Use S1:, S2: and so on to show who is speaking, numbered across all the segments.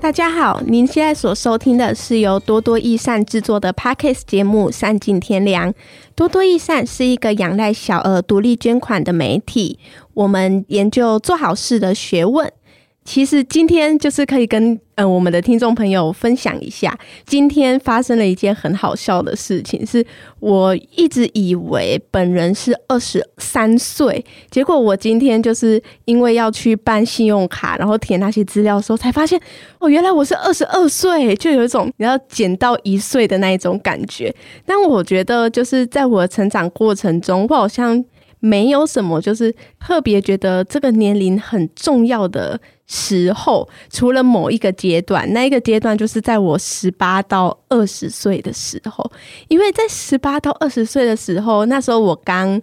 S1: 大家好，您现在所收听的是由多多益善制作的 Podcast 节目《善尽天良》。多多益善是一个仰赖小额独立捐款的媒体，我们研究做好事的学问。其实今天就是可以跟呃我们的听众朋友分享一下，今天发生了一件很好笑的事情，是我一直以为本人是二十三岁，结果我今天就是因为要去办信用卡，然后填那些资料的时候，才发现哦，原来我是二十二岁，就有一种你要减到一岁的那一种感觉。但我觉得就是在我成长过程中，我好像没有什么就是特别觉得这个年龄很重要的。时候，除了某一个阶段，那一个阶段就是在我十八到二十岁的时候，因为在十八到二十岁的时候，那时候我刚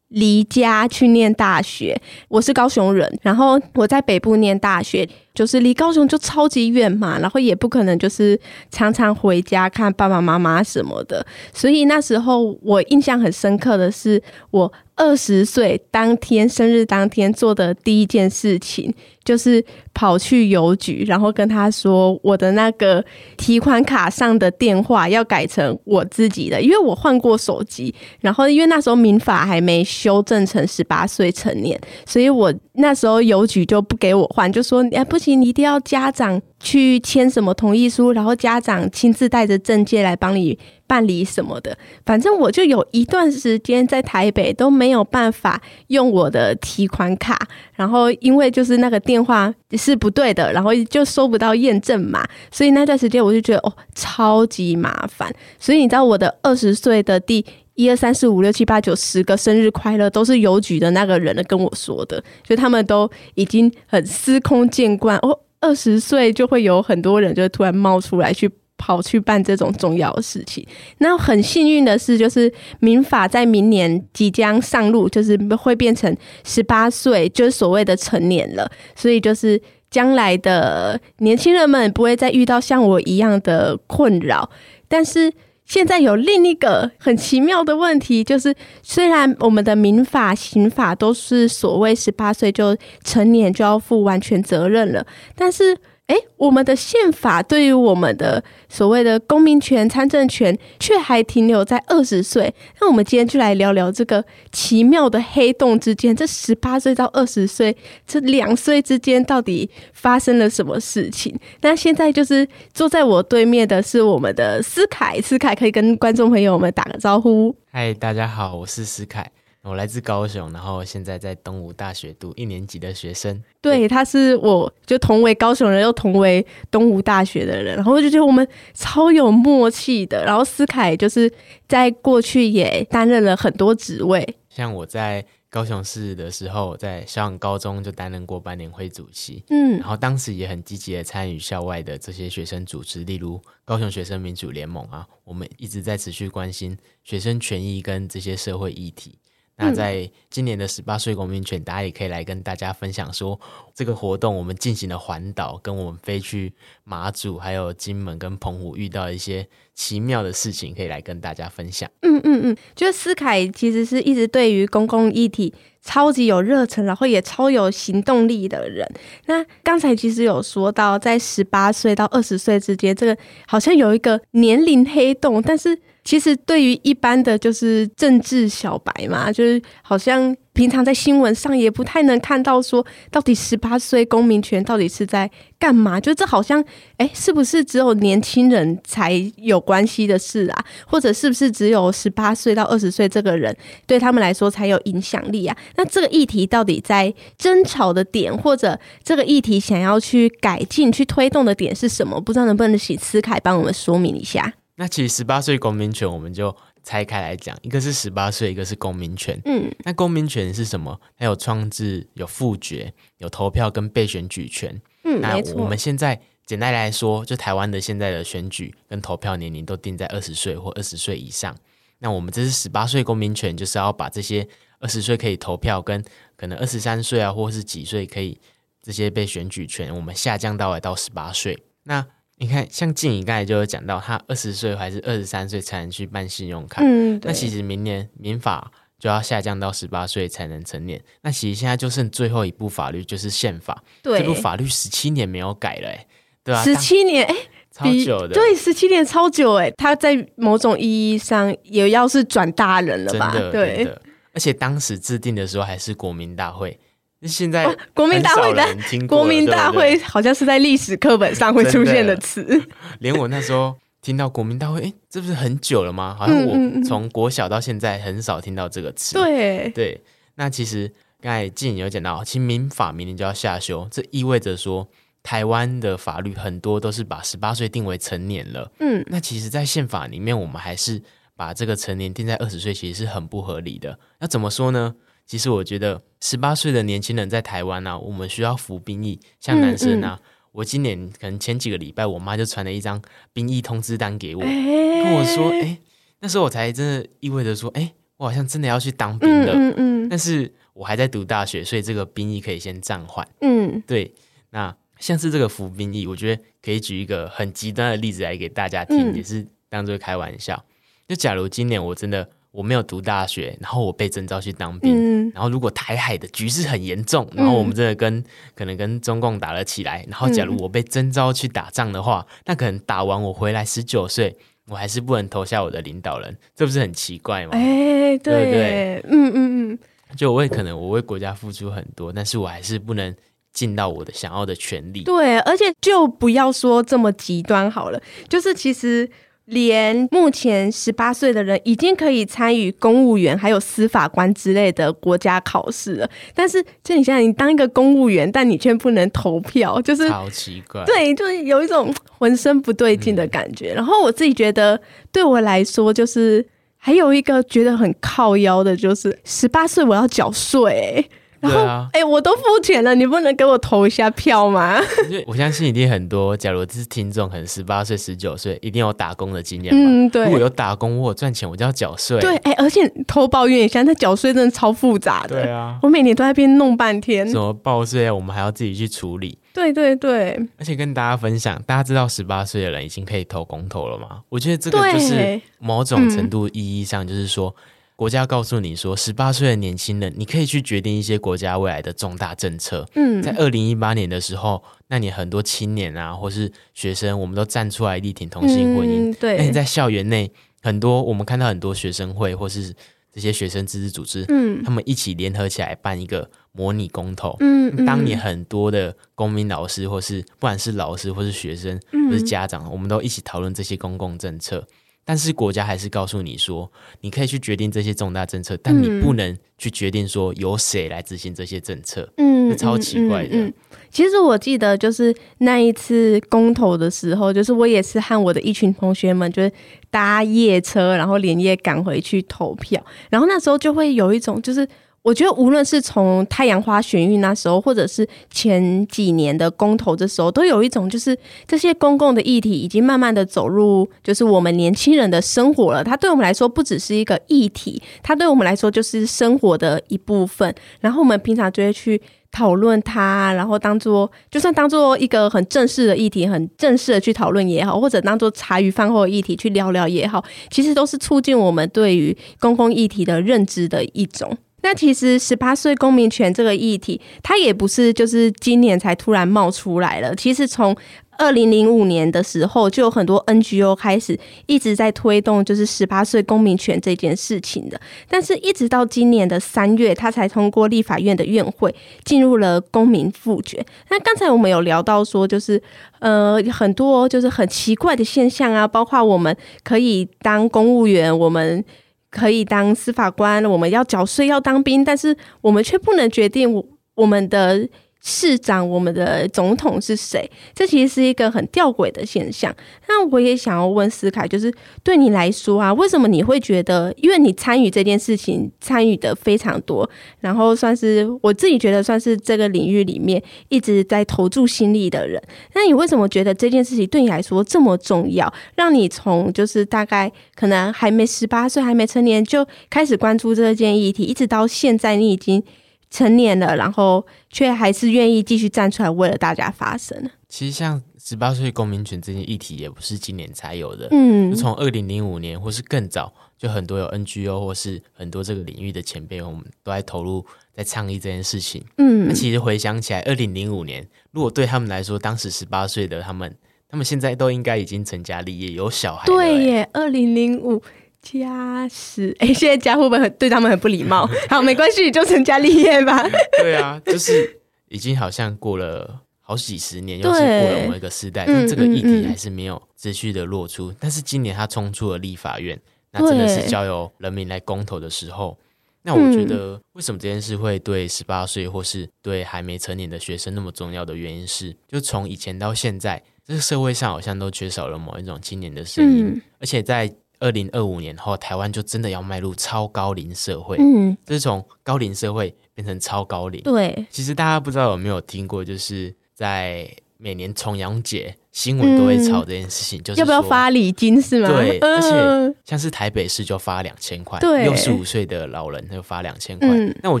S1: 离家去念大学，我是高雄人，然后我在北部念大学，就是离高雄就超级远嘛，然后也不可能就是常常回家看爸爸妈妈什么的，所以那时候我印象很深刻的是我。二十岁当天，生日当天做的第一件事情，就是跑去邮局，然后跟他说我的那个提款卡上的电话要改成我自己的，因为我换过手机，然后因为那时候民法还没修正成十八岁成年，所以我那时候邮局就不给我换，就说哎不行，你一定要家长去签什么同意书，然后家长亲自带着证件来帮你。办理什么的，反正我就有一段时间在台北都没有办法用我的提款卡，然后因为就是那个电话是不对的，然后就收不到验证码，所以那段时间我就觉得哦，超级麻烦。所以你知道我的二十岁的第一二三四五六七八九十个生日快乐，都是邮局的那个人跟我说的，所以他们都已经很司空见惯哦，二十岁就会有很多人就突然冒出来去。跑去办这种重要的事情，那很幸运的是，就是民法在明年即将上路，就是会变成十八岁，就是所谓的成年了。所以就是将来的年轻人们不会再遇到像我一样的困扰。但是现在有另一个很奇妙的问题，就是虽然我们的民法、刑法都是所谓十八岁就成年就要负完全责任了，但是。哎，我们的宪法对于我们的所谓的公民权、参政权，却还停留在二十岁。那我们今天就来聊聊这个奇妙的黑洞之间，这十八岁到二十岁这两岁之间到底发生了什么事情？那现在就是坐在我对面的是我们的思凯，思凯可以跟观众朋友们打个招呼。
S2: 嗨，大家好，我是思凯。我来自高雄，然后现在在东吴大学读一年级的学生。
S1: 对，他是我就同为高雄人，又同为东吴大学的人，然后我就觉得我们超有默契的。然后思凯就是在过去也担任了很多职位，
S2: 像我在高雄市的时候，在校港高中就担任过班联会主席，
S1: 嗯，
S2: 然后当时也很积极的参与校外的这些学生组织，例如高雄学生民主联盟啊，我们一直在持续关心学生权益跟这些社会议题。那在今年的十八岁公民权，大家也可以来跟大家分享说，这个活动我们进行了环岛，跟我们飞去马祖、还有金门跟澎湖遇到一些奇妙的事情，可以来跟大家分享。
S1: 嗯嗯嗯，就是思凯其实是一直对于公共议题超级有热忱，然后也超有行动力的人。那刚才其实有说到，在十八岁到二十岁之间，这个好像有一个年龄黑洞，但是。其实，对于一般的就是政治小白嘛，就是好像平常在新闻上也不太能看到说，到底十八岁公民权到底是在干嘛？就这好像，哎，是不是只有年轻人才有关系的事啊？或者是不是只有十八岁到二十岁这个人对他们来说才有影响力啊？那这个议题到底在争吵的点，或者这个议题想要去改进、去推动的点是什么？不知道能不能请思凯帮我们说明一下。
S2: 那其实十八岁公民权，我们就拆开来讲，一个是十八岁，一个是公民权。
S1: 嗯，
S2: 那公民权是什么？它有创制、有复决、有投票跟被选举权。
S1: 嗯，
S2: 那我们现在简单来说，就台湾的现在的选举跟投票年龄都定在二十岁或二十岁以上。那我们这是十八岁公民权，就是要把这些二十岁可以投票跟可能二十三岁啊，或是几岁可以这些被选举权，我们下降到来到十八岁。那你看，像静怡刚才就有讲到，他二十岁还是二十三岁才能去办信用卡。
S1: 嗯，
S2: 那其实明年民法就要下降到十八岁才能成年。那其实现在就剩最后一部法律，就是宪法。
S1: 对，
S2: 这部法律十七年没有改了，哎，对啊，
S1: 十七年，哎，
S2: 超久的。
S1: 对，十七年超久，哎，他在某种意义上也要是转大人了吧？
S2: 对的。而且当时制定的时候还是国民大会。现在
S1: 国民大会的国民大会好像是在历史课本上会出现的词，
S2: 连我那时候听到国民大会，哎，这不是很久了吗？好像我从国小到现在很少听到这个词。
S1: 对
S2: 对，那其实刚才静有讲到，其实民法明年就要下修，这意味着说台湾的法律很多都是把十八岁定为成年了。嗯，那其实，在宪法里面，我们还是把这个成年定在二十岁，其实是很不合理的。那怎么说呢？其实我觉得，十八岁的年轻人在台湾啊，我们需要服兵役。像男生啊，嗯嗯、我今年可能前几个礼拜，我妈就传了一张兵役通知单给我，欸、跟我说：“哎，那时候我才真的意味着说，哎，我好像真的要去当兵了。嗯”嗯嗯。但是我还在读大学，所以这个兵役可以先暂缓。嗯，对。那像是这个服兵役，我觉得可以举一个很极端的例子来给大家听，嗯、也是当做开玩笑。就假如今年我真的。我没有读大学，然后我被征召去当兵，嗯、然后如果台海的局势很严重，然后我们真的跟、嗯、可能跟中共打了起来，然后假如我被征召去打仗的话，嗯、那可能打完我回来十九岁，我还是不能投下我的领导人，这不是很奇怪吗？
S1: 哎，对，对不对？嗯嗯嗯，
S2: 就我也可能我为国家付出很多，但是我还是不能尽到我的想要的权利。
S1: 对，而且就不要说这么极端好了，就是其实。连目前十八岁的人已经可以参与公务员还有司法官之类的国家考试了，但是就你现在你当一个公务员，但你却不能投票，就是
S2: 好奇怪。
S1: 对，就是有一种浑身不对劲的感觉。嗯、然后我自己觉得，对我来说，就是还有一个觉得很靠腰的，就是十八岁我要缴税。然后，哎、啊欸，我都付钱了，你不能给我投一下票吗？
S2: 我相信一定很多，假如这是听众，可能十八岁、十九岁，一定有打工的经验吧？
S1: 嗯，对。
S2: 如果有打工，我有赚钱，我就要缴税。
S1: 对，哎、欸，而且投保员也像，那缴税真的超复杂的。
S2: 对啊，
S1: 我每年都在那边弄半天。
S2: 什么报税啊，我们还要自己去处理。
S1: 对对对。
S2: 而且跟大家分享，大家知道十八岁的人已经可以投公投了吗？我觉得这个就是某种程度意义上，就是说。国家告诉你说，十八岁的年轻人，你可以去决定一些国家未来的重大政策。嗯，在二零一八年的时候，那你很多青年啊，或是学生，我们都站出来力挺同性婚姻。嗯、对，那你在校园内，很多我们看到很多学生会或是这些学生自治组织，嗯，他们一起联合起来办一个模拟公投。嗯，嗯当年很多的公民老师，或是不管是老师或是学生，或是家长，嗯、我们都一起讨论这些公共政策。但是国家还是告诉你说，你可以去决定这些重大政策，但你不能去决定说由谁来执行这些政策。嗯，超奇怪的。嗯，嗯，嗯，
S1: 其实我记得就是那一次公投的时候，就是我也是和我的一群同学们，就是搭夜车，然后连夜赶回去投票。然后那时候就会有一种就是。我觉得无论是从太阳花学运那时候，或者是前几年的公投的时候，都有一种就是这些公共的议题已经慢慢的走入就是我们年轻人的生活了。它对我们来说不只是一个议题，它对我们来说就是生活的一部分。然后我们平常就会去讨论它，然后当做就算当做一个很正式的议题，很正式的去讨论也好，或者当做茶余饭后的议题去聊聊也好，其实都是促进我们对于公共议题的认知的一种。那其实十八岁公民权这个议题，它也不是就是今年才突然冒出来了。其实从二零零五年的时候，就有很多 NGO 开始一直在推动就是十八岁公民权这件事情的。但是，一直到今年的三月，它才通过立法院的院会进入了公民复决。那刚才我们有聊到说，就是呃很多就是很奇怪的现象啊，包括我们可以当公务员，我们。可以当司法官，我们要缴税，要当兵，但是我们却不能决定我们的。市长，我们的总统是谁？这其实是一个很吊诡的现象。那我也想要问思凯，就是对你来说啊，为什么你会觉得？因为你参与这件事情参与的非常多，然后算是我自己觉得算是这个领域里面一直在投注心力的人。那你为什么觉得这件事情对你来说这么重要？让你从就是大概可能还没十八岁，还没成年就开始关注这件议题，一直到现在你已经。成年了，然后却还是愿意继续站出来为了大家发声。
S2: 其实像十八岁公民权这些议题也不是今年才有的，
S1: 嗯，
S2: 从二零零五年或是更早，就很多有 NGO 或是很多这个领域的前辈，我们都在投入在倡议这件事情。
S1: 嗯，
S2: 那其实回想起来，二零零五年，如果对他们来说，当时十八岁的他们，他们现在都应该已经成家立业，有小孩了。
S1: 对耶，二零零五加十，哎，现在家会不会很对他们很不礼貌？好，没关系，就成家立业吧。
S2: 对啊，就是已经好像过了。好几十年，又是过了某一个时代，但这个议题还是没有持续的落出。嗯嗯嗯、但是今年他冲出了立法院，那真的是交由人民来公投的时候。那我觉得，为什么这件事会对十八岁或是对还没成年的学生那么重要的原因是，就从以前到现在，这个社会上好像都缺少了某一种青年的声音。嗯、而且在二零二五年后，台湾就真的要迈入超高龄社会。嗯，这是从高龄社会变成超高龄。
S1: 对，
S2: 其实大家不知道有没有听过，就是。在每年重阳节，新闻都会炒这件事情，嗯、就是要
S1: 不要发礼金是吗？
S2: 对，呃、而且像是台北市就发两千块，六十五岁的老人就发两千块。嗯、那我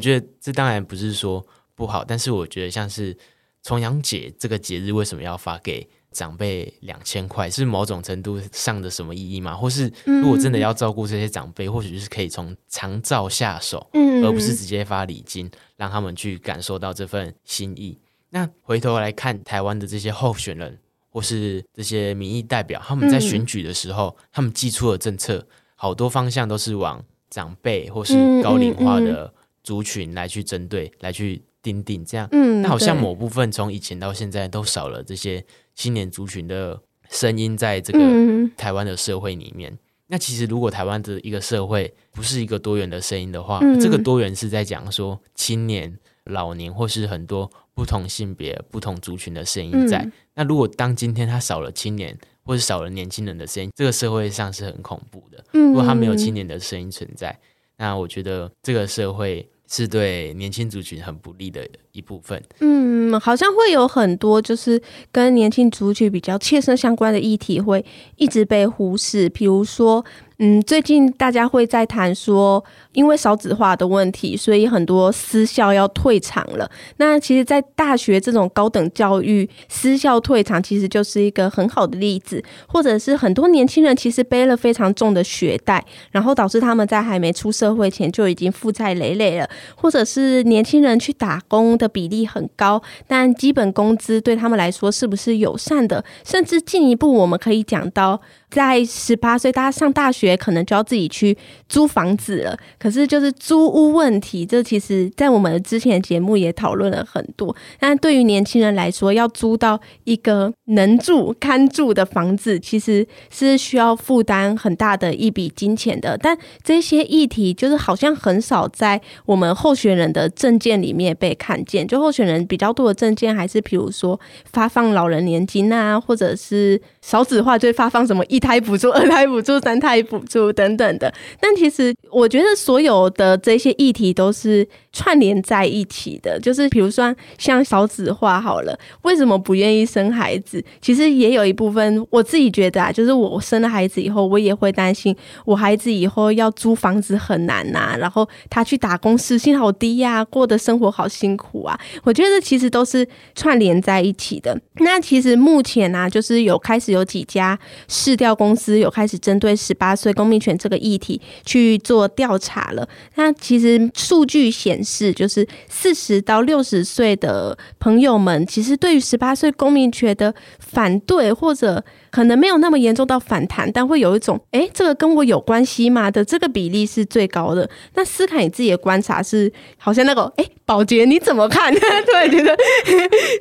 S2: 觉得这当然不是说不好，但是我觉得像是重阳节这个节日，为什么要发给长辈两千块？是某种程度上的什么意义吗？或是如果真的要照顾这些长辈，嗯、或许就是可以从长照下手，嗯、而不是直接发礼金，让他们去感受到这份心意。那回头来看台湾的这些候选人，或是这些民意代表，他们在选举的时候，嗯、他们寄出的政策，好多方向都是往长辈或是高龄化的族群来去针对，来去订定这样。嗯，那好像某部分从以前到现在都少了这些青年族群的声音，在这个台湾的社会里面。嗯、那其实如果台湾的一个社会不是一个多元的声音的话，嗯、这个多元是在讲说青年、老年或是很多。不同性别、不同族群的声音在。嗯、那如果当今天他少了青年，或者少了年轻人的声音，这个社会上是很恐怖的。如果他没有青年的声音存在，嗯、那我觉得这个社会是对年轻族群很不利的一部分。
S1: 嗯，好像会有很多就是跟年轻族群比较切身相关的议题会一直被忽视，比如说。嗯，最近大家会在谈说，因为少子化的问题，所以很多私校要退场了。那其实，在大学这种高等教育，私校退场其实就是一个很好的例子。或者是很多年轻人其实背了非常重的学贷，然后导致他们在还没出社会前就已经负债累累了。或者是年轻人去打工的比例很高，但基本工资对他们来说是不是友善的？甚至进一步，我们可以讲到。在十八岁，大家上大学也可能就要自己去租房子了。可是就是租屋问题，这其实在我们之前的节目也讨论了很多。但对于年轻人来说，要租到一个能住、堪住的房子，其实是需要负担很大的一笔金钱的。但这些议题就是好像很少在我们候选人的证件里面被看见。就候选人比较多的证件，还是比如说发放老人年金啊，或者是少子化就会发放什么一。一胎补助、二胎补助、三胎补助等等的，但其实我觉得所有的这些议题都是串联在一起的。就是比如说像少子化好了，为什么不愿意生孩子？其实也有一部分我自己觉得啊，就是我生了孩子以后，我也会担心我孩子以后要租房子很难呐，然后他去打工时薪好低呀，过的生活好辛苦啊。我觉得其实都是串联在一起的。那其实目前呢，就是有开始有几家市调。公司有开始针对十八岁公民权这个议题去做调查了。那其实数据显示，就是四十到六十岁的朋友们，其实对于十八岁公民权的反对，或者可能没有那么严重到反弹，但会有一种“哎，这个跟我有关系吗”的这个比例是最高的。那思凯你自己的观察是，好像那个“哎，宝洁你怎么看？” 突然觉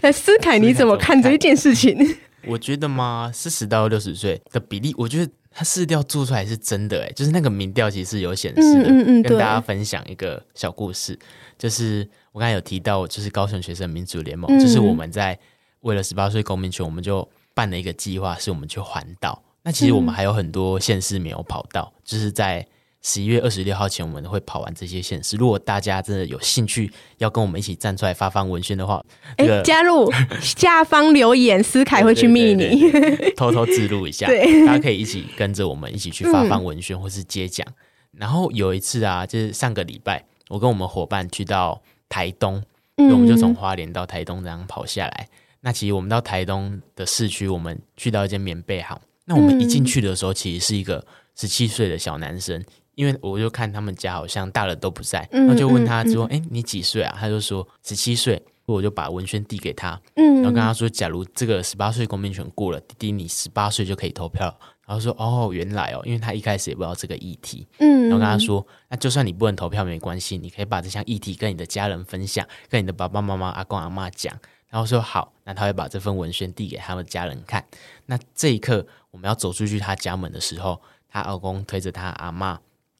S1: 得，思凯你怎么看这一件事情？
S2: 我觉得嘛，四十到六十岁的比例，我觉得他市调做出来是真的诶，就是那个民调其实是有显示的。嗯嗯嗯，跟大家分享一个小故事，就是我刚才有提到，就是高雄学生民主联盟，嗯、就是我们在为了十八岁公民权，我们就办了一个计划，是我们去环岛。那其实我们还有很多县市没有跑到，嗯、就是在。十一月二十六号前，我们会跑完这些县市。如果大家真的有兴趣要跟我们一起站出来发放文宣的话，
S1: 哎、这个，加入 下方留言，思凯会去密你，
S2: 偷偷记录一下，对大家可以一起跟着我们一起去发放文宣或是接奖。嗯、然后有一次啊，就是上个礼拜，我跟我们伙伴去到台东，嗯、我们就从花莲到台东这样跑下来。那其实我们到台东的市区，我们去到一间棉被行。那我们一进去的时候，其实是一个十七岁的小男生，因为我就看他们家好像大人都不在，然后就问他说：“哎，你几岁啊？”他就说：“十七岁。”我就把文宣递给他，然后跟他说：“假如这个十八岁公民权过了，弟弟你十八岁就可以投票。”然后说：“哦，原来哦，因为他一开始也不知道这个议题。”嗯然后跟他说：“那就算你不能投票没关系，你可以把这项议题跟你的家人分享，跟你的爸爸妈妈、阿公阿嬷讲。”然后说好，那他会把这份文宣递给他们家人看。那这一刻，我们要走出去他家门的时候，他阿公推着他阿嬷，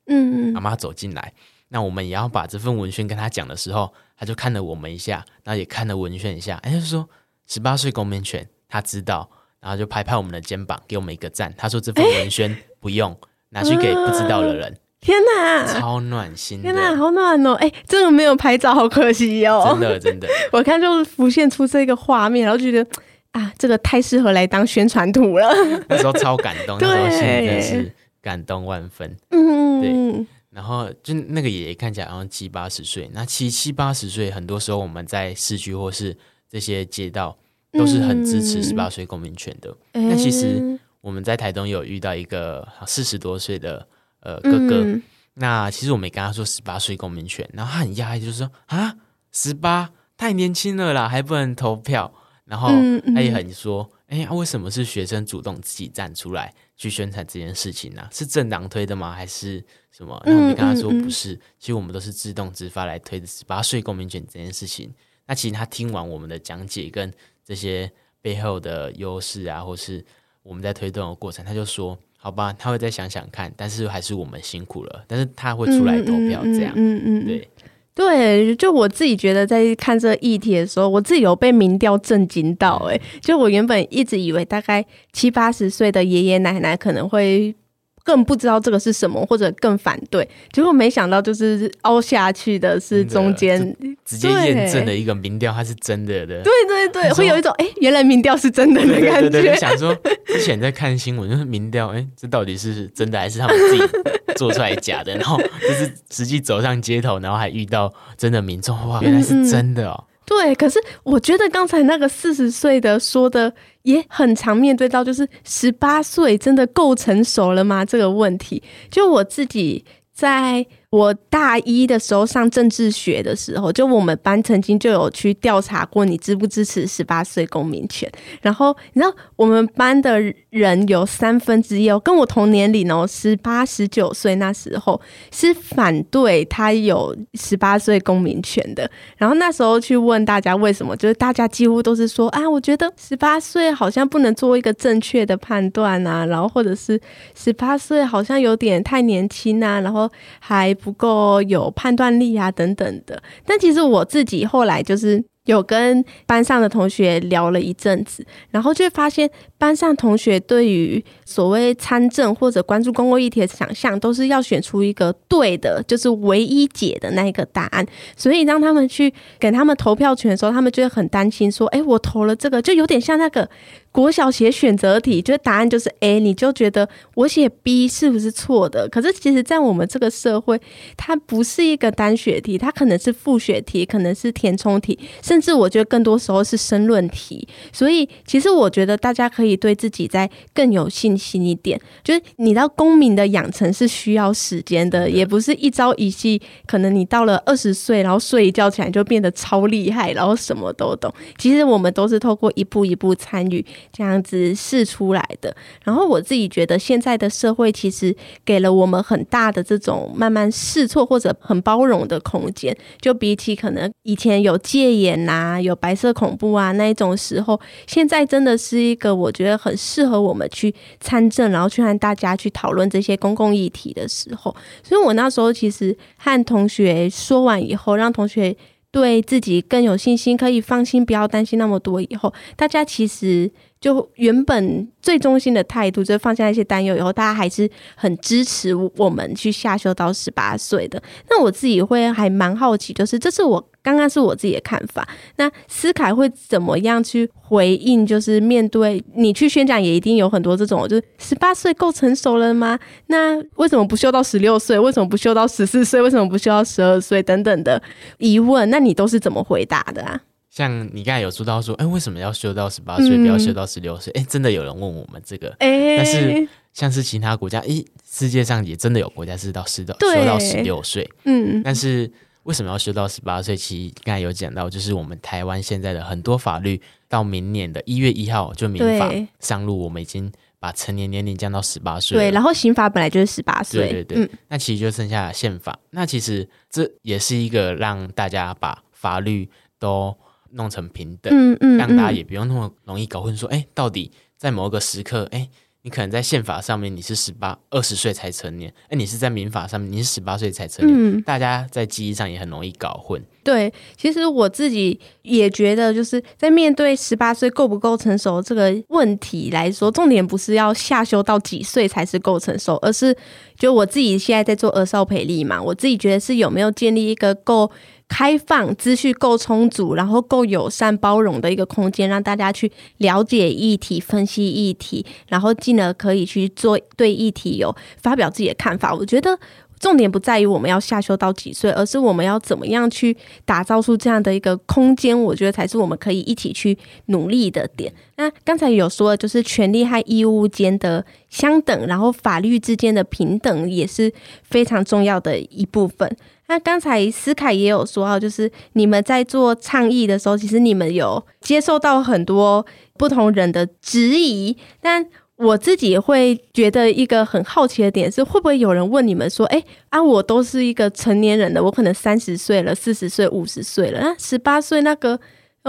S2: 嗯，阿妈走进来。那我们也要把这份文宣跟他讲的时候，他就看了我们一下，然后也看了文宣一下，哎，就说十八岁公民权，他知道，然后就拍拍我们的肩膀，给我们一个赞。他说这份文宣不用拿去给不知道的人。
S1: 天哪，
S2: 超暖心！
S1: 天哪，好暖哦！哎，这个没有拍照，好可惜哦。
S2: 真的，真的，
S1: 我看就浮现出这个画面，然后觉得啊，这个太适合来当宣传图了。
S2: 那时候超感动，那时候心里真的是感动万分。嗯，对。然后就那个爷爷看起来好像七八十岁，那七七八十岁，很多时候我们在市区或是这些街道都是很支持十八岁公民权的。那其实我们在台东有遇到一个四十多岁的。呃，哥哥，嗯、那其实我没跟他说十八岁公民权，然后他很讶异，就是说啊，十八太年轻了啦，还不能投票。然后他也很说，哎、嗯嗯欸啊，为什么是学生主动自己站出来去宣传这件事情呢、啊？是政党推的吗？还是什么？然后我没跟他说不是，其实我们都是自动自发来推的十八岁公民权这件事情。那其实他听完我们的讲解跟这些背后的优势啊，或是我们在推动的过程，他就说。好吧，他会再想想看，但是还是我们辛苦了。但是他会出来投票，这样，嗯嗯，嗯，嗯，对
S1: 对。就我自己觉得，在看这议题的时候，我自己有被民调震惊到。哎，就我原本一直以为，大概七八十岁的爷爷奶奶可能会。更不知道这个是什么，或者更反对，结果没想到就是凹下去的是中间
S2: 直接验证了一个民调，它是真的的。
S1: 对对对，说会有一种哎、欸，原来民调是真的的感觉。
S2: 对对对，想说之前在看新闻，就是民调，哎、欸，这到底是真的还是他们自己做出来假的？然后就是实际走上街头，然后还遇到真的民众，哇，原来是真的哦。嗯
S1: 对，可是我觉得刚才那个四十岁的说的也很常面对到，就是十八岁真的够成熟了吗？这个问题，就我自己在。我大一的时候上政治学的时候，就我们班曾经就有去调查过，你支不支持十八岁公民权？然后你知道我们班的人有三分之一哦，跟我同年龄哦，十八、十九岁那时候是反对他有十八岁公民权的。然后那时候去问大家为什么，就是大家几乎都是说啊，我觉得十八岁好像不能做一个正确的判断啊，然后或者是十八岁好像有点太年轻啊，然后还。不够有判断力啊，等等的。但其实我自己后来就是有跟班上的同学聊了一阵子，然后就发现班上同学对于所谓参政或者关注公共议题的想象，都是要选出一个对的，就是唯一解的那一个答案。所以当他们去给他们投票权的时候，他们就会很担心说：“哎，我投了这个，就有点像那个。”国小写选择题，就是答案就是 A，你就觉得我写 B 是不是错的？可是其实，在我们这个社会，它不是一个单选题，它可能是复选题，可能是填充题，甚至我觉得更多时候是申论题。所以，其实我觉得大家可以对自己再更有信心一点。就是你知道，公民的养成是需要时间的，也不是一朝一夕。可能你到了二十岁，然后睡一觉起来就变得超厉害，然后什么都懂。其实我们都是透过一步一步参与。这样子试出来的，然后我自己觉得现在的社会其实给了我们很大的这种慢慢试错或者很包容的空间，就比起可能以前有戒严呐、有白色恐怖啊那一种时候，现在真的是一个我觉得很适合我们去参政，然后去和大家去讨论这些公共议题的时候。所以我那时候其实和同学说完以后，让同学。对自己更有信心，可以放心，不要担心那么多。以后大家其实就原本最中心的态度，就是放下一些担忧。以后大家还是很支持我们去下修到十八岁的。那我自己会还蛮好奇，就是这是我。刚刚是我自己的看法，那思凯会怎么样去回应？就是面对你去宣讲，也一定有很多这种，就是十八岁够成熟了吗？那为什么不修到十六岁？为什么不修到十四岁？为什么不修到十二岁？等等的疑问，那你都是怎么回答的啊？
S2: 像你刚才有说到说，哎，为什么要修到十八岁，不要修到十六岁？哎，真的有人问我们这个，哎，但是像是其他国家，哎，世界上也真的有国家是到十到修到十六岁，嗯，但是为什么要修到十八岁？其实刚才有讲到，就是我们台湾现在的很多法律，到明年的一月一号就民法上路，我们已经。把成年年龄降到十八岁，
S1: 对，然后刑法本来就是十八岁，
S2: 对对对，嗯、那其实就剩下宪法。那其实这也是一个让大家把法律都弄成平等，嗯嗯，嗯让大家也不用那么容易搞混，说，哎，到底在某一个时刻，哎。你可能在宪法上面你是十八二十岁才成年，哎，你是在民法上面你是十八岁才成年，嗯、大家在记忆上也很容易搞混。
S1: 对，其实我自己也觉得，就是在面对十八岁够不够成熟这个问题来说，重点不是要下修到几岁才是够成熟，而是就我自己现在在做儿少培力嘛，我自己觉得是有没有建立一个够。开放、资讯够充足，然后够友善、包容的一个空间，让大家去了解议题、分析议题，然后进而可以去做对议题有发表自己的看法。我觉得重点不在于我们要下修到几岁，而是我们要怎么样去打造出这样的一个空间。我觉得才是我们可以一起去努力的点。那刚才有说，就是权利和义务间的相等，然后法律之间的平等也是非常重要的一部分。那刚才思凯也有说到，就是你们在做倡议的时候，其实你们有接受到很多不同人的质疑。但我自己会觉得一个很好奇的点是，会不会有人问你们说：“哎，啊，我都是一个成年人了，我可能三十岁了、四十岁、五十岁了，那十八岁那个？”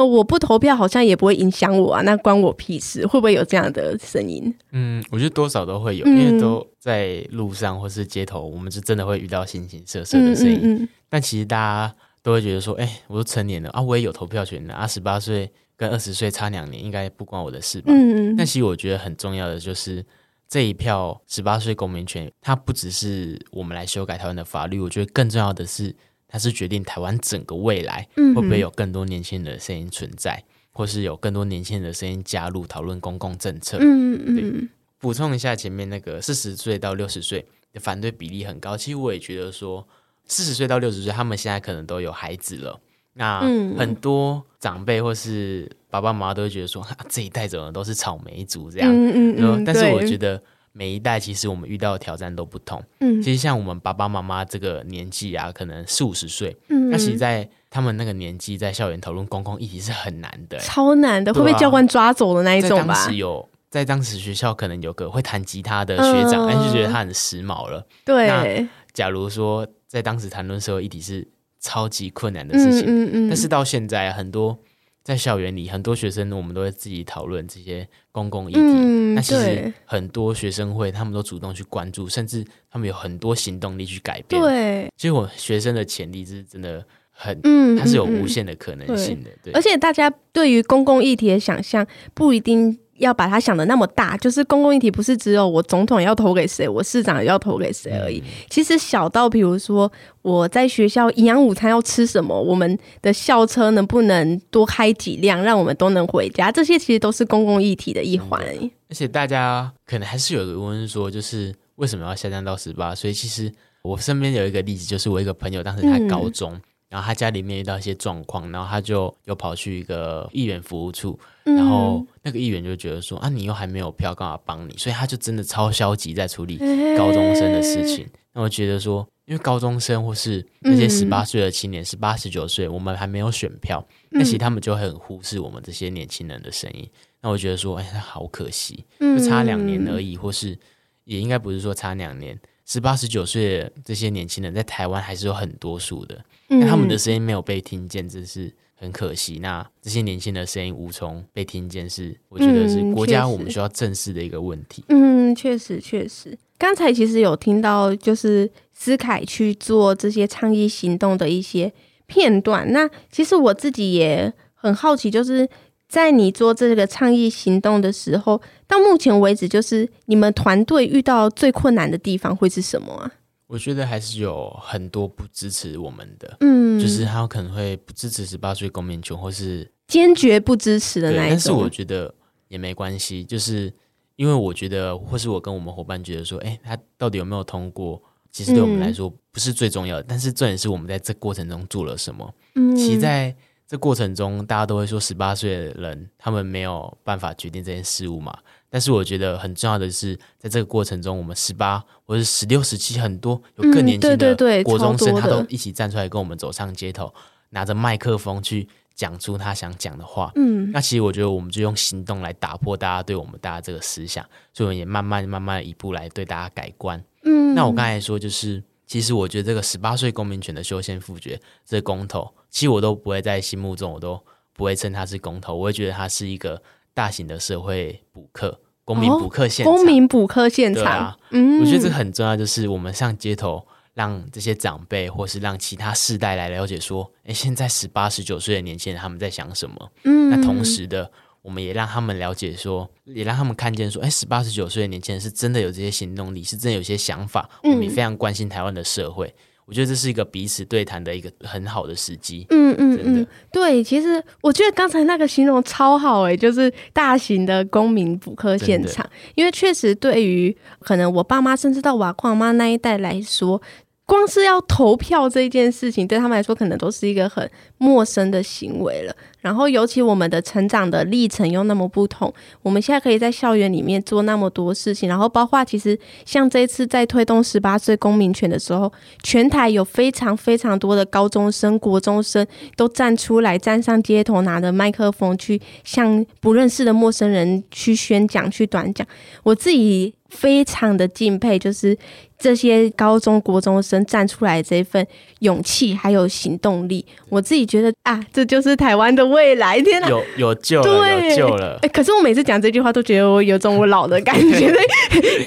S1: 呃，我不投票好像也不会影响我啊，那关我屁事？会不会有这样的声音？
S2: 嗯，我觉得多少都会有，嗯、因为都在路上或是街头，我们是真的会遇到形形色色的声音。嗯嗯嗯、但其实大家都会觉得说，哎、欸，我都成年了啊，我也有投票权的啊，十八岁跟二十岁差两年，应该不关我的事吧？嗯，但其实我觉得很重要的就是这一票十八岁公民权，它不只是我们来修改台湾的法律，我觉得更重要的是。它是决定台湾整个未来会不会有更多年轻人的声音存在，嗯、或是有更多年轻人的声音加入讨论公共政策。嗯嗯，补充一下前面那个四十岁到六十岁的反对比例很高，其实我也觉得说，四十岁到六十岁，他们现在可能都有孩子了。那很多长辈或是爸爸妈妈都会觉得说，啊、这一代怎么都是草莓族这样。嗯嗯嗯，但是我觉得。每一代其实我们遇到的挑战都不同。嗯，其实像我们爸爸妈妈这个年纪啊，可能四五十岁，嗯，那其实在他们那个年纪，在校园讨论公共议题是很难的，
S1: 超难的，啊、会被教官抓走的那一种吧。
S2: 在当时有，在当时学校可能有个会弹吉他的学长，但是、呃、就觉得他很时髦了。对，那假如说在当时谈论社会议题是超级困难的事情，嗯嗯，嗯，但是到现在很多。在校园里，很多学生我们都会自己讨论这些公共议题。嗯、那其实很多学生会，他们都主动去关注，甚至他们有很多行动力去改变。对，所以我学生的潜力是真的很，嗯，它是有无限的可能性的。对，对，
S1: 而且大家对于公共议题的想象不一定。要把它想的那么大，就是公共议题不是只有我总统要投给谁，我市长要投给谁而已。其实小到比如说我在学校营养午餐要吃什么，我们的校车能不能多开几辆，让我们都能回家，这些其实都是公共议题的一环。
S2: 而且大家可能还是有个疑问说，就是为什么要下降到十八岁？所以其实我身边有一个例子，就是我一个朋友当时他高中。嗯然后他家里面遇到一些状况，然后他就又跑去一个议员服务处，嗯、然后那个议员就觉得说啊，你又还没有票，干嘛帮你？所以他就真的超消极在处理高中生的事情。那、欸、我觉得说，因为高中生或是那些十八岁的青年，十八十九岁，我们还没有选票，那、嗯、其实他们就很忽视我们这些年轻人的声音。那我觉得说，哎，好可惜，就差两年而已，或是也应该不是说差两年。十八十九岁的这些年轻人在台湾还是有很多数的，那他们的声音没有被听见，这是很可惜。那这些年轻的声音无从被听见，是我觉得是国家我们需要正视的一个问题。
S1: 嗯，确实确实。刚才其实有听到，就是思凯去做这些倡议行动的一些片段。那其实我自己也很好奇，就是。在你做这个倡议行动的时候，到目前为止，就是你们团队遇到最困难的地方会是什么啊？
S2: 我觉得还是有很多不支持我们的，嗯，就是他可能会不支持十八岁公民权，或是
S1: 坚决不支持的那一种。
S2: 但是我觉得也没关系，就是因为我觉得，或是我跟我们伙伴觉得说，哎，他到底有没有通过，其实对我们来说不是最重要的，嗯，但是重点是我们在这过程中做了什么。嗯，其实在。这过程中，大家都会说十八岁的人他们没有办法决定这件事物嘛。但是我觉得很重要的是，在这个过程中，我们十八或者十六、十七，很多有更年轻的国中生，他都一起站出来跟我们走上街头，拿着麦克风去讲出他想讲的话。嗯，那其实我觉得，我们就用行动来打破大家对我们大家这个思想，所以我们也慢慢慢慢一步来对大家改观。嗯，那我刚才说就是。其实我觉得这个十八岁公民权的修宪复决这个公投，其实我都不会在心目中，我都不会称它是公投，我会觉得它是一个大型的社会补课、公民补课现场。哦、公民补课现场，啊、嗯，我觉得这个很重要，就是我们上街头，让这些长辈或是让其他世代来了解说，哎，现在十八、十九岁的年轻人他们在想什么？嗯，那同时的。我们也让他们了解说，说也让他们看见说，哎，十八十九岁的年轻人是真的有这些行动力，是真的有些想法。我们也非常关心台湾的社会，嗯、我觉得这是一个彼此对谈的一个很好的时机。嗯嗯嗯，对。其实我觉得刚才那个形容超好哎，就是大型的公民补课现场，因为确实对于可能我爸妈甚至到瓦矿妈那一代来说。光是要投票这一件事情，对他们来说可能都是一个很陌生的行为了。然后，尤其我们的成长的历程又那么不同，我们现在可以在校园里面做那么多事情。然后，包括其实像这次在推动十八岁公民权的时候，全台有非常非常多的高中生、国中生都站出来，站上街头，拿着麦克风去向不认识的陌生人去宣讲、去短讲。我自己非常的敬佩，就是。这些高中国中生站出来这份勇气还有行动力，我自己觉得啊，这就是台湾的未来。天哪，有有救了，对有救了！哎，可是我每次讲这句话，都觉得我有种我老的感觉。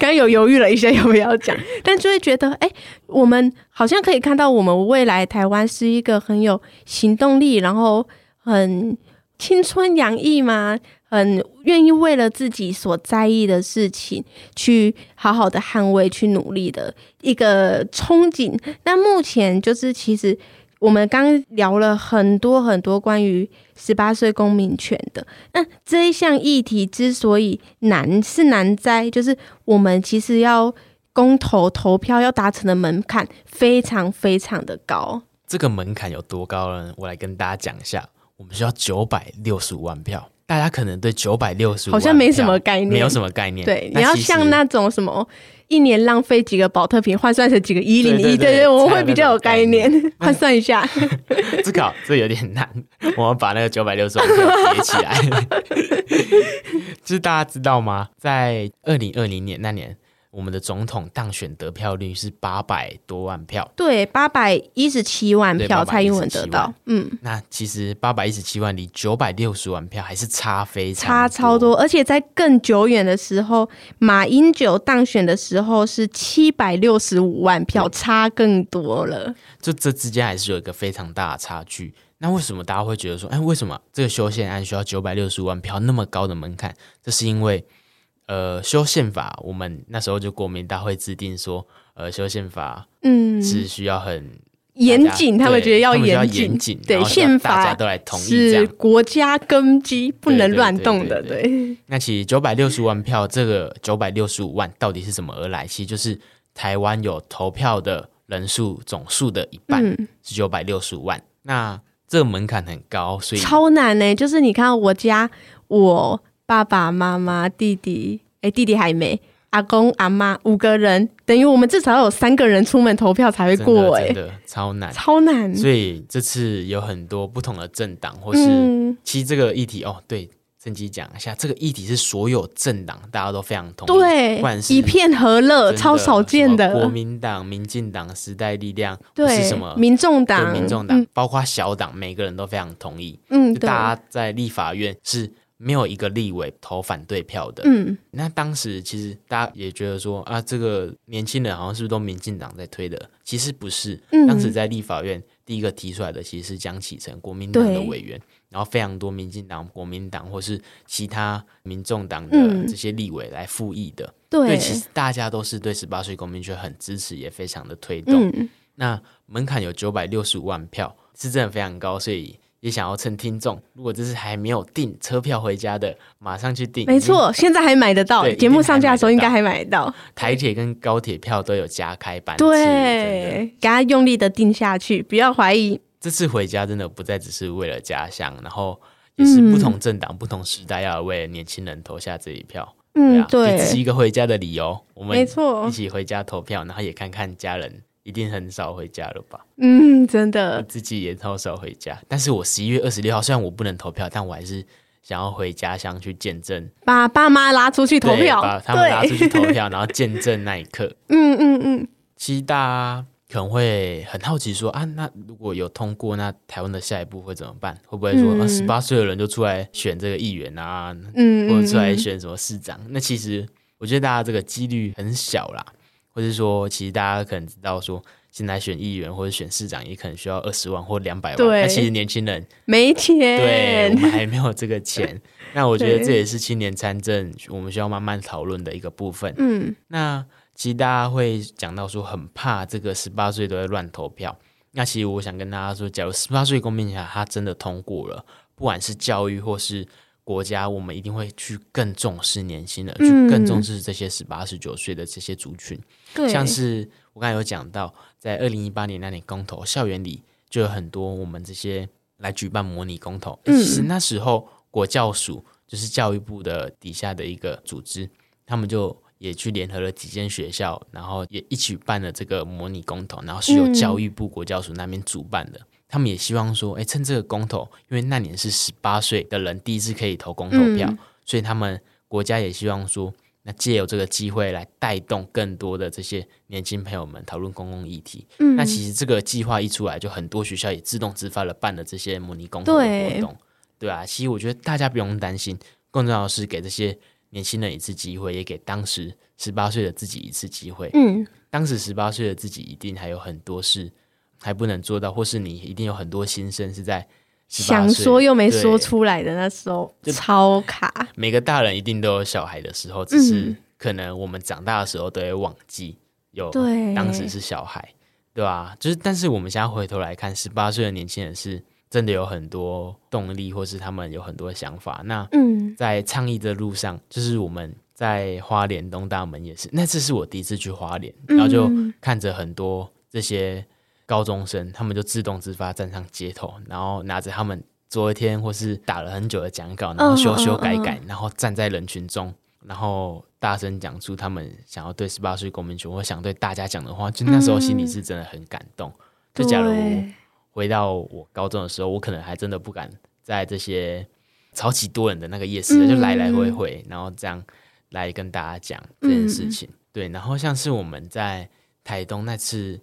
S2: 刚有犹豫了一下要不要讲，但就会觉得，哎，我们好像可以看到，我们未来台湾是一个很有行动力，然后很青春洋溢嘛？很愿意为了自己所在意的事情去好好的捍卫、去努力的一个憧憬。那目前就是，其实我们刚聊了很多很多关于十八岁公民权的。那这一项议题之所以难，是难在就是我们其实要公投投票要达成的门槛非常非常的高。这个门槛有多高呢？我来跟大家讲一下，我们需要九百六十五万票。大家可能对九百六十五好像没什么概念，没有什么概念。
S1: 对，你要像那种什么一年浪费几个保特瓶换算成几个一零一，对对，我会比较有概念，换算一下。
S2: 这个这有点难，我们把那个九百六十五叠起来。就是大家知道吗？在二零二零年那年。我们的总统当选得票率是八百多万票，
S1: 对，八百一十七万票，蔡英文得到。嗯，
S2: 那其实八百一十七万离九百六十万票还是差非常
S1: 差超多，而且在更久远的时候，马英九当选的时候是七百六十五万票，差更多了。
S2: 就这之间还是有一个非常大的差距。那为什么大家会觉得说，哎，为什么这个修宪案需要九百六十五万票那么高的门槛？这是因为。呃，修宪法，我们那时候就国民大会制定说，呃，修宪法，嗯，是需要很
S1: 严谨，他们觉得要严谨，对，宪法大家都来同意，是国家根基，不能乱动的，对。
S2: 那其实九百六十万票，这个九百六十五万到底是怎么而来？其实就是台湾有投票的人数总数的一半，是九百六十五万。那这个门槛很高，所以
S1: 超难呢。就是你看我家我。爸爸妈妈、弟弟，哎，弟弟还没，阿公、阿妈五个人，等于我们至少要有三个人出门投票才会过，哎，
S2: 真的超难，
S1: 超难。
S2: 所以这次有很多不同的政党，或是、嗯、其实这个议题哦，对，趁机讲一下，这个议题是所有政党大家都非常同意，
S1: 对，一片和乐，超少见的。
S2: 国民党、民进党、时代力量，
S1: 对，
S2: 是什么？
S1: 民众党、
S2: 民众党，包括小党，每个人都非常同意。嗯，大家在立法院是。没有一个立委投反对票的。嗯，那当时其实大家也觉得说啊，这个年轻人好像是不是都民进党在推的？其实不是。嗯，当时在立法院第一个提出来的其实是江启臣国民党的委员，对然后非常多民进党、国民党或是其他民众党的这些立委来复议的。对，对，其实大家都是对十八岁公民权很支持，也非常的推动。嗯，那门槛有九百六十五万票，是真的非常高，所以。也想要趁听众，如果这是还没有订车票回家的，马上去订。
S1: 没错，现在还买得到。节目上架的时候应该还买得到。
S2: 台铁跟高铁票都有加开班次，
S1: 对，给他用力的订下去，不要怀疑。
S2: 这次回家真的不再只是为了家乡，然后也是不同政党、嗯、不同时代要为年轻人投下这一票。
S1: 嗯，对，
S2: 也是一个回家的理由。我们
S1: 没错，
S2: 一起回家投票，然后也看看家人，一定很少回家了吧？
S1: 嗯，真的，
S2: 自己也超少回家。但是我十一月二十六号，虽然我不能投票，但我还是想要回家乡去见证，
S1: 把爸妈拉出去投票，
S2: 把他们拉出去投票，然后见证那一刻。
S1: 嗯嗯嗯，
S2: 其实大家可能会很好奇说啊，那如果有通过，那台湾的下一步会怎么办？会不会说啊，十八岁的人就出来选这个议员啊？嗯，或者出来选什么市长？那其实。我觉得大家这个几率很小啦，或者说，其实大家可能知道说，现在选议员或者选市长也可能需要二十万或两百万。
S1: 对，
S2: 那其实年轻人
S1: 没钱，
S2: 对，我们还没有这个钱。那我觉得这也是青年参政我们需要慢慢讨论的一个部分。嗯，那其实大家会讲到说，很怕这个十八岁都会乱投票。那其实我想跟大家说，假如十八岁公民权他真的通过了，不管是教育或是。国家，我们一定会去更重视年轻人，嗯、去更重视这些十八、十九岁的这些族群。
S1: 对，
S2: 像是我刚才有讲到，在二零一八年那年公投，校园里就有很多我们这些来举办模拟公投。嗯、其实那时候国教署就是教育部的底下的一个组织，他们就也去联合了几间学校，然后也一起办了这个模拟公投，然后是由教育部国教署那边主办的。嗯他们也希望说，哎，趁这个公投，因为那年是十八岁的人第一次可以投公投票，嗯、所以他们国家也希望说，那借由这个机会来带动更多的这些年轻朋友们讨论公共议题。嗯、那其实这个计划一出来，就很多学校也自动自发的办了这些模拟公投的活动，对，对啊。其实我觉得大家不用担心，更重要的是给这些年轻人一次机会，也给当时十八岁的自己一次机会。嗯，当时十八岁的自己一定还有很多事。还不能做到，或是你一定有很多心声是在
S1: 想说又没说出来的那时候，就超卡。
S2: 每个大人一定都有小孩的时候，只是可能我们长大的时候都会忘记有当时是小孩，对吧？就是，但是我们现在回头来看，十八岁的年轻人是真的有很多动力，或是他们有很多想法。那嗯，在倡议的路上，就是我们在花莲东大门也是，那次是我第一次去花莲，然后就看着很多这些。高中生，他们就自动自发站上街头，然后拿着他们昨天或是打了很久的讲稿，然后修修改改，然后站在人群中，然后大声讲出他们想要对十八岁公民权或想对大家讲的话。就那时候心里是真的很感动。就假如回到我高中的时候，我可能还真的不敢在这些超级多人的那个夜市，就来来回回，然后这样来跟大家讲这件事情。对，然后像是我们在台东那次。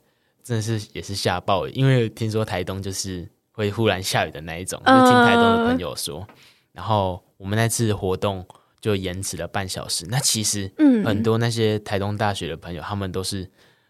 S2: 真的是也是吓爆，因为听说台东就是会忽然下雨的那一种，就听台东的朋友说。然后我们那次活动就延迟了半小时。那其实很多那些台东大学的朋友，他们都是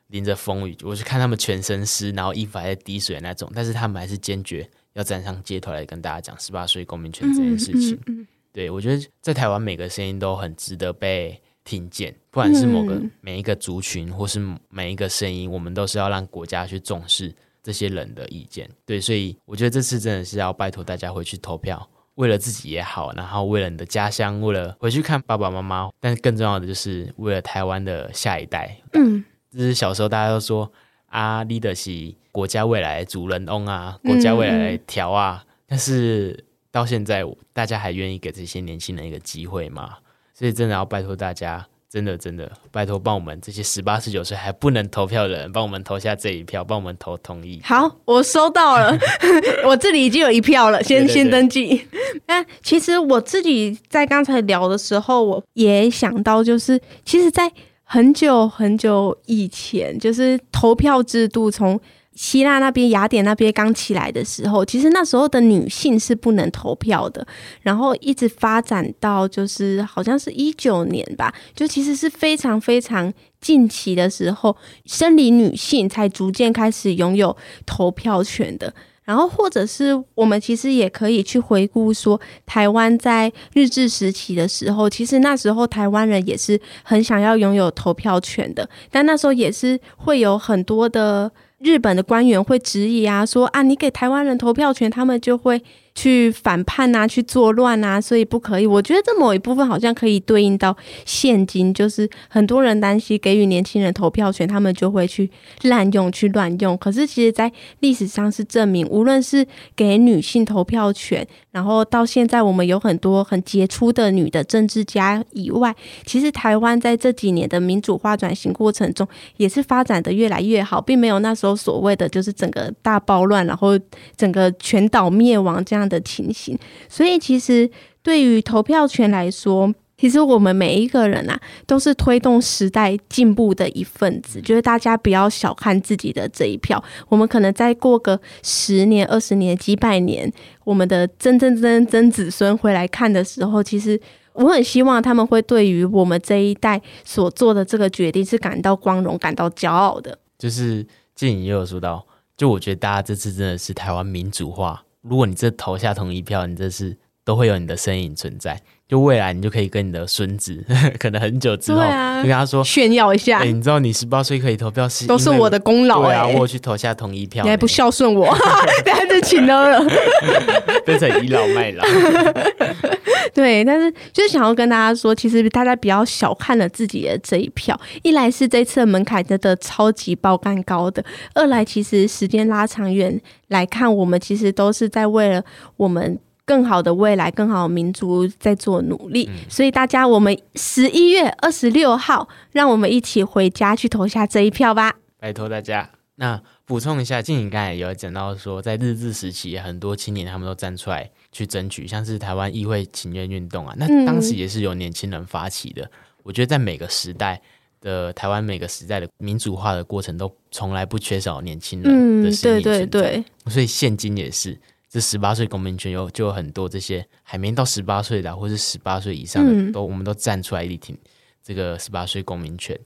S2: 淋着风雨，我是看他们全身湿，然后衣服还在滴水那种，但是他们还是坚决要站上街头来跟大家讲十八岁公民权这件事情。对，我觉得在台湾每个声音都很值得被。听见，不管是某个每一个族群，或是每一个声音，我们都是要让国家去重视这些人的意见。对，所以我觉得这次真的是要拜托大家回去投票，为了自己也好，然后为了你的家乡，为了回去看爸爸妈妈，但更重要的就是为了台湾的下一代。嗯，就是小时候大家都说啊，你的是国家未来的主人翁啊，国家未来的条啊，但是到现在大家还愿意给这些年轻人一个机会吗？所以真的要拜托大家，真的真的拜托帮我们这些十八、十九岁还不能投票的人，帮我们投下这一票，帮我们投同意。
S1: 好，我收到了，我这里已经有一票了，先先登记。那其实我自己在刚才聊的时候，我也想到，就是其实，在很久很久以前，就是投票制度从。希腊那边、雅典那边刚起来的时候，其实那时候的女性是不能投票的。然后一直发展到就是好像是一九年吧，就其实是非常非常近期的时候，生理女性才逐渐开始拥有投票权的。然后或者是我们其实也可以去回顾说，台湾在日治时期的时候，其实那时候台湾人也是很想要拥有投票权的，但那时候也是会有很多的。日本的官员会质疑啊，说啊，你给台湾人投票权，他们就会去反叛啊，去作乱啊，所以不可以。我觉得这某一部分好像可以对应到现今，就是很多人担心给予年轻人投票权，他们就会去滥用、去乱用。可是其实，在历史上是证明，无论是给女性投票权，然后到现在我们有很多很杰出的女的政治家以外，其实台湾在这几年的民主化转型过程中，也是发展的越来越好，并没有那时候所谓的就是整个大暴乱，然后整个全岛灭亡这样。样的情形，所以其实对于投票权来说，其实我们每一个人啊，都是推动时代进步的一份子。就是大家不要小看自己的这一票，我们可能再过个十年、二十年、几百年，我们的曾曾曾曾子孙回来看的时候，其实我很希望他们会对于我们这一代所做的这个决定是感到光荣、感到骄傲的。
S2: 就是静怡也有说到，就我觉得大家这次真的是台湾民主化。如果你这投下同一票，你这是都会有你的身影存在。就未来你就可以跟你的孙子，可能很久之后，啊、就跟他说
S1: 炫耀一下。
S2: 欸、你知道你十八岁可以投票是
S1: 都是我的功劳、欸。
S2: 对啊，我去投下同一票，
S1: 你还不孝顺我，等下就请了，
S2: 变成倚老卖老。
S1: 对，但是就是想要跟大家说，其实大家比较小看了自己的这一票。一来是这次的门槛真的超级爆干高的，二来其实时间拉长远来看，我们其实都是在为了我们。更好的未来，更好的民族在做努力，嗯、所以大家，我们十一月二十六号，让我们一起回家去投下这一票吧！
S2: 拜托大家。那补充一下，静怡刚才也有讲到说，在日治时期，很多青年他们都站出来去争取，像是台湾议会请愿运动啊，那当时也是由年轻人发起的。嗯、我觉得在每个时代的台湾，每个时代的民主化的过程，都从来不缺少年轻人的声音存在。嗯、对对对，所以现今也是。这十八岁公民权有就有很多这些还没到十八岁的，或是十八岁以上的，嗯、都我们都站出来力挺这个十八岁公民权。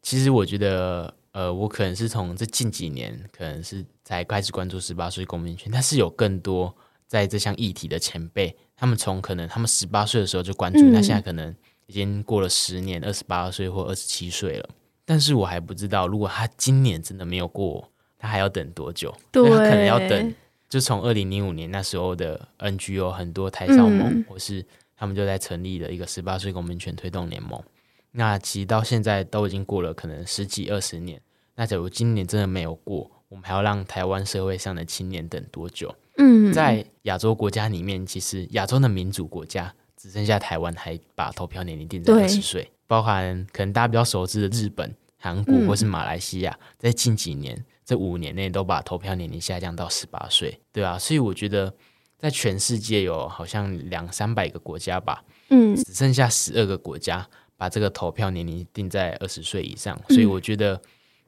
S2: 其实我觉得，呃，我可能是从这近几年，可能是才开始关注十八岁公民权，但是有更多在这项议题的前辈，他们从可能他们十八岁的时候就关注，那、嗯、现在可能已经过了十年，二十八岁或二十七岁了，但是我还不知道，如果他今年真的没有过，他还要等多久？
S1: 对，
S2: 他可能要等。就从二零零五年那时候的 NGO 很多台少盟，嗯、或是他们就在成立了一个十八岁公民权推动联盟。那其实到现在都已经过了可能十几二十年。那假如今年真的没有过，我们还要让台湾社会上的青年等多久？嗯，在亚洲国家里面，其实亚洲的民主国家只剩下台湾还把投票年龄定在二十岁，包含可能大家比较熟知的日本、韩国或是马来西亚，嗯、在近几年。这五年内都把投票年龄下降到十八岁，对啊，所以我觉得在全世界有好像两三百个国家吧，嗯，只剩下十二个国家把这个投票年龄定在二十岁以上，所以我觉得，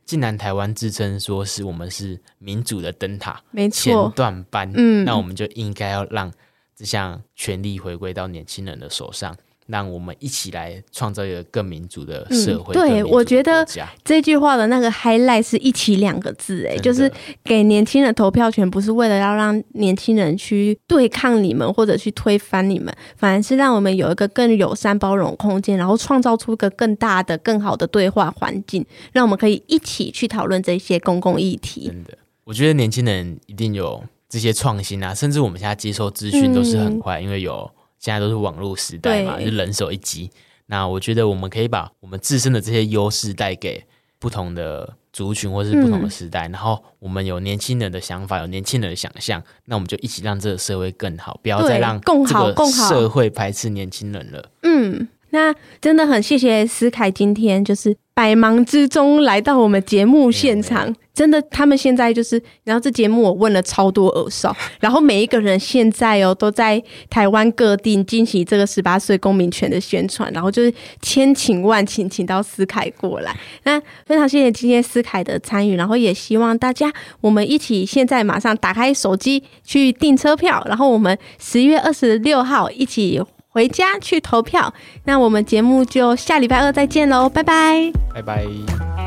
S2: 既然台湾自称说是我们是民主的灯塔，没错，前段班，嗯，那我们就应该要让这项权力回归到年轻人的手上。让我们一起来创造一个更民主的社会。嗯、对，
S1: 我觉得这句话的那个 highlight 是一起两个字，哎，就是给年轻人投票权，不是为了要让年轻人去对抗你们或者去推翻你们，反而是让我们有一个更友善包容空间，然后创造出一个更大的、更好的对话环境，让我们可以一起去讨论这些公共议题。
S2: 真的，我觉得年轻人一定有这些创新啊，甚至我们现在接收资讯都是很快，嗯、因为有。现在都是网络时代嘛，对就人手一机。那我觉得我们可以把我们自身的这些优势带给不同的族群或是不同的时代。嗯、然后我们有年轻人的想法，有年轻人的想象，那我们就一起让这个社会更好，不要再让这个社会排斥年轻人了。
S1: 嗯，那真的很谢谢思凯今天就是。百忙之中来到我们节目现场，真的，他们现在就是，然后这节目我问了超多耳少，然后每一个人现在哦都在台湾各地进行这个十八岁公民权的宣传，然后就是千请万请，请到思凯过来。那非常谢谢今天思凯的参与，然后也希望大家我们一起现在马上打开手机去订车票，然后我们十一月二十六号一起。回家去投票，那我们节目就下礼拜二再见喽，拜拜，
S2: 拜拜。